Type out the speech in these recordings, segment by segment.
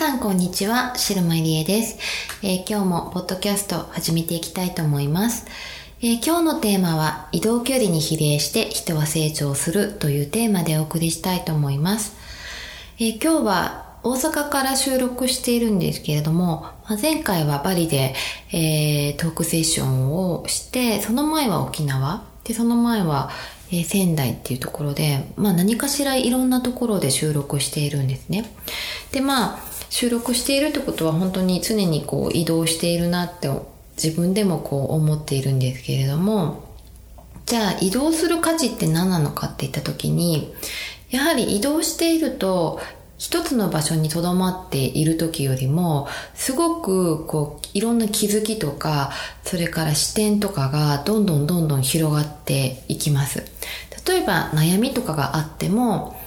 さんこんにちは、白間りえです、えー、今日もポッドキャスト始めていきたいと思います。えー、今日のテーマは移動距離に比例して人は成長するというテーマでお送りしたいと思います。えー、今日は大阪から収録しているんですけれども、まあ、前回はバリで、え、トークセッションをして、その前は沖縄、で、その前は、えー、仙台っていうところで、まあ何かしらいろんなところで収録しているんですね。で、まあ、収録しているってことは本当に常にこう移動しているなって自分でもこう思っているんですけれども、じゃあ移動する価値って何なのかって言った時に、やはり移動していると一つの場所に留まっている時よりも、すごくこう、いろんな気づきとか、それから視点とかがどんどんどんどん広がっていきます。例えば悩みとかがあっても、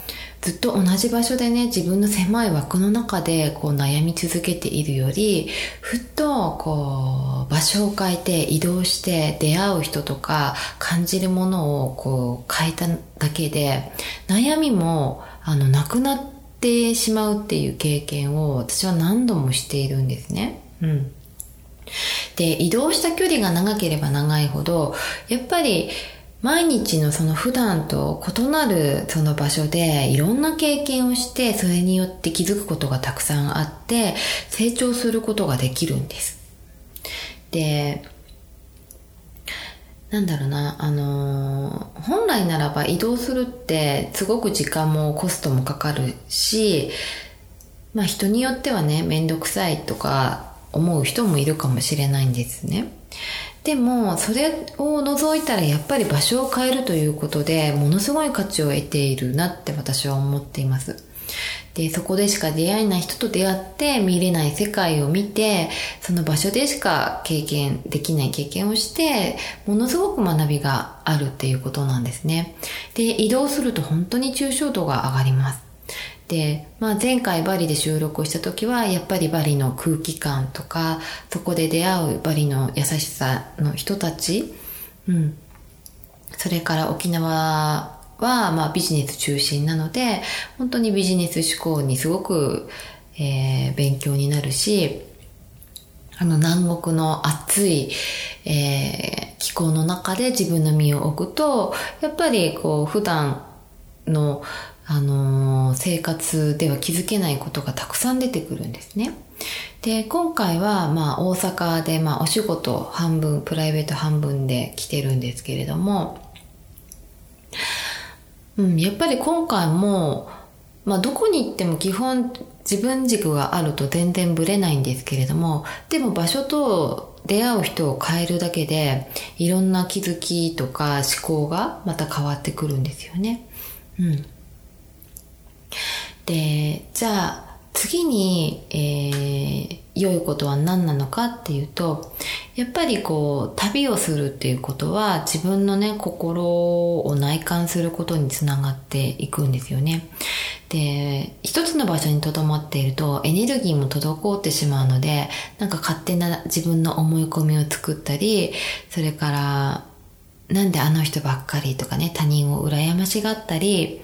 ずっと同じ場所でね、自分の狭い枠の中でこう悩み続けているより、ふっとこう場所を変えて移動して出会う人とか感じるものをこう変えただけで、悩みもあのなくなってしまうっていう経験を私は何度もしているんですね。うん。で、移動した距離が長ければ長いほど、やっぱり毎日のその普段と異なるその場所でいろんな経験をしてそれによって気づくことがたくさんあって成長することができるんです。で、なんだろうな、あのー、本来ならば移動するってすごく時間もコストもかかるし、まあ人によってはね、めんどくさいとか思う人もいるかもしれないんですね。でも、それを除いたらやっぱり場所を変えるということで、ものすごい価値を得ているなって私は思っています。で、そこでしか出会えない人と出会って見れない世界を見て、その場所でしか経験できない経験をして、ものすごく学びがあるっていうことなんですね。で、移動すると本当に抽象度が上がります。で、まあ、前回バリで収録をした時はやっぱりバリの空気感とかそこで出会うバリの優しさの人たち、うん、それから沖縄はまあビジネス中心なので本当にビジネス思考にすごく、えー、勉強になるしあの南国の暑い、えー、気候の中で自分の身を置くとやっぱりこう普段のあのー、生活では気づけないことがたくさん出てくるんですね。で、今回は、まあ、大阪で、まあ、お仕事半分、プライベート半分で来てるんですけれども、うん、やっぱり今回も、まあ、どこに行っても基本自分軸があると全然ブレないんですけれども、でも場所と出会う人を変えるだけで、いろんな気づきとか思考がまた変わってくるんですよね。うん。で、じゃあ次に、えー、良いことは何なのかっていうと、やっぱりこう、旅をするっていうことは自分のね、心を内観することにつながっていくんですよね。で、一つの場所に留まっているとエネルギーも滞ってしまうので、なんか勝手な自分の思い込みを作ったり、それから、なんであの人ばっかりとかね、他人を羨ましがったり、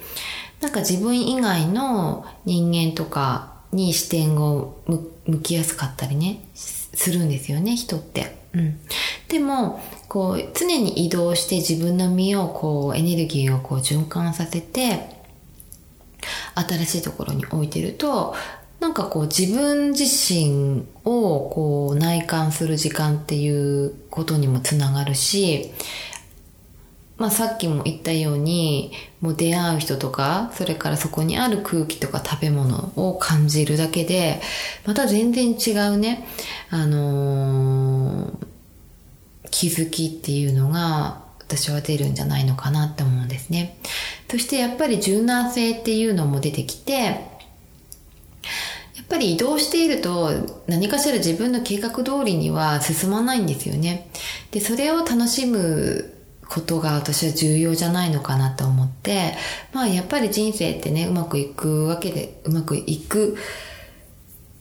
なんか自分以外の人間とかに視点を向きやすかったりね、するんですよね、人って。うん。でも、こう、常に移動して自分の身をこう、エネルギーをこう循環させて、新しいところに置いてると、なんかこう自分自身をこう内観する時間っていうことにもつながるし、まあさっきも言ったように、もう出会う人とか、それからそこにある空気とか食べ物を感じるだけで、また全然違うね、あのー、気づきっていうのが私は出るんじゃないのかなって思うんですね。そしてやっぱり柔軟性っていうのも出てきて、やっぱり移動していると何かしら自分の計画通りには進まないんですよね。で、それを楽しむことが私は重要じゃないのかなと思って、まあやっぱり人生ってね、うまくいくわけで、うまくいく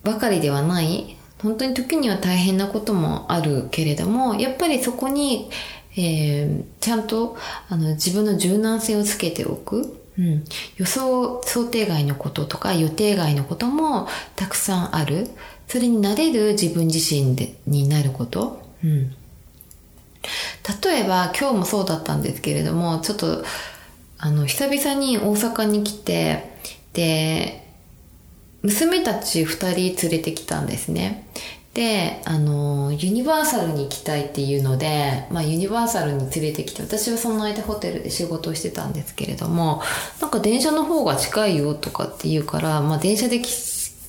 ばかりではない、本当に時には大変なこともあるけれども、やっぱりそこに、えー、ちゃんとあの自分の柔軟性をつけておく。うん、予想、想定外のこととか予定外のこともたくさんある。それになれる自分自身でになること。うん、例えば今日もそうだったんですけれども、ちょっとあの久々に大阪に来て、で、娘たち二人連れてきたんですね。で、あの、ユニバーサルに行きたいっていうので、まあユニバーサルに連れてきて、私はその間ホテルで仕事をしてたんですけれども、なんか電車の方が近いよとかって言うから、まあ電車で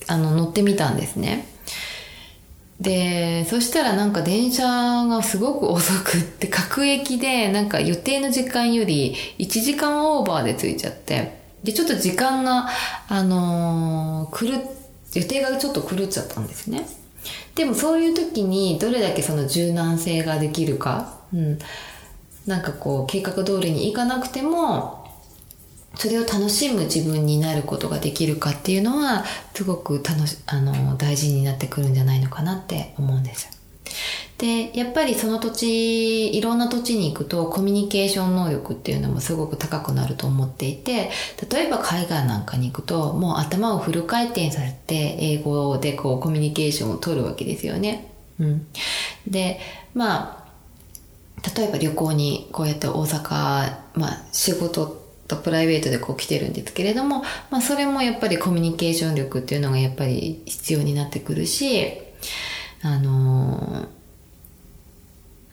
あの乗ってみたんですね。で、そしたらなんか電車がすごく遅くって、各駅でなんか予定の時間より1時間オーバーで着いちゃって、で、ちょっと時間が、あのー、狂予定がちょっと狂っちゃったんですね。でもそういう時にどれだけその柔軟性ができるか、うん。なんかこう、計画通りにいかなくても、それを楽しむ自分になることができるかっていうのは、すごく楽し、あの、大事になってくるんじゃないのかなって思うんです。で、やっぱりその土地、いろんな土地に行くとコミュニケーション能力っていうのもすごく高くなると思っていて、例えば海外なんかに行くと、もう頭をフル回転させて英語でこうコミュニケーションを取るわけですよね。うん。で、まあ、例えば旅行にこうやって大阪、まあ仕事とプライベートでこう来てるんですけれども、まあそれもやっぱりコミュニケーション力っていうのがやっぱり必要になってくるし、あのー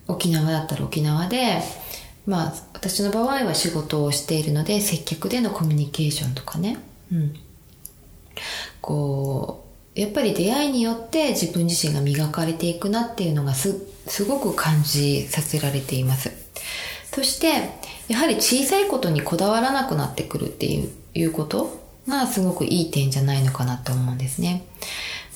沖縄だったら沖縄で、まあ、私の場合は仕事をしているので、接客でのコミュニケーションとかね。うん。こう、やっぱり出会いによって自分自身が磨かれていくなっていうのがす、すごく感じさせられています。そして、やはり小さいことにこだわらなくなってくるっていう、いうことがすごくいい点じゃないのかなと思うんですね。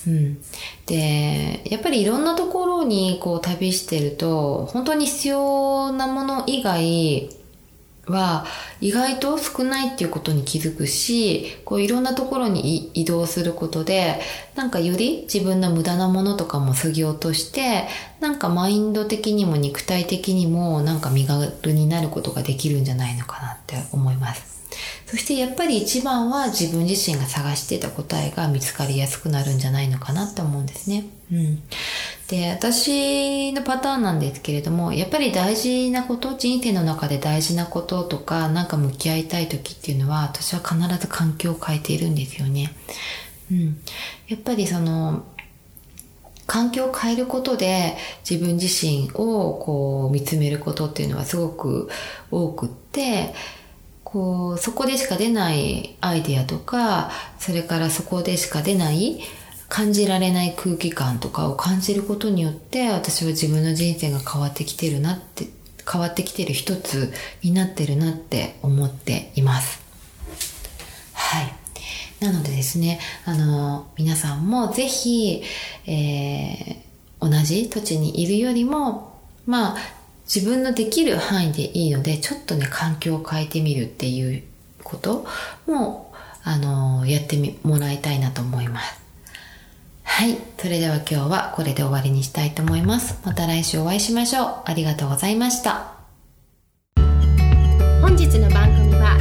うん。で、やっぱりいろんなところにこう旅してると、本当に必要なもの以外は意外と少ないっていうことに気づくし、こういろんなところに移動することで、なんかより自分の無駄なものとかも削ぎ落として、なんかマインド的にも肉体的にもなんか身軽になることができるんじゃないのかなって思います。そしてやっぱり一番は自分自身が探してた答えが見つかりやすくなるんじゃないのかなって思うんですね。うん。で、私のパターンなんですけれども、やっぱり大事なこと、人生の中で大事なこととか、なんか向き合いたい時っていうのは、私は必ず環境を変えているんですよね。うん。やっぱりその、環境を変えることで自分自身をこう見つめることっていうのはすごく多くって、こう、そこでしか出ないアイデアとか、それからそこでしか出ない感じられない空気感とかを感じることによって私は自分の人生が変わってきてるなって変わってきてる一つになってるなって思っていますはいなのでですねあの皆さんもぜひ、えー、同じ土地にいるよりもまあ自分のできる範囲でいいので、ちょっとね、環境を変えてみるっていうことも、あのやって、もらいたいなと思います。はい。それでは今日はこれで終わりにしたいと思います。また来週お会いしましょう。ありがとうございました。本日の番組は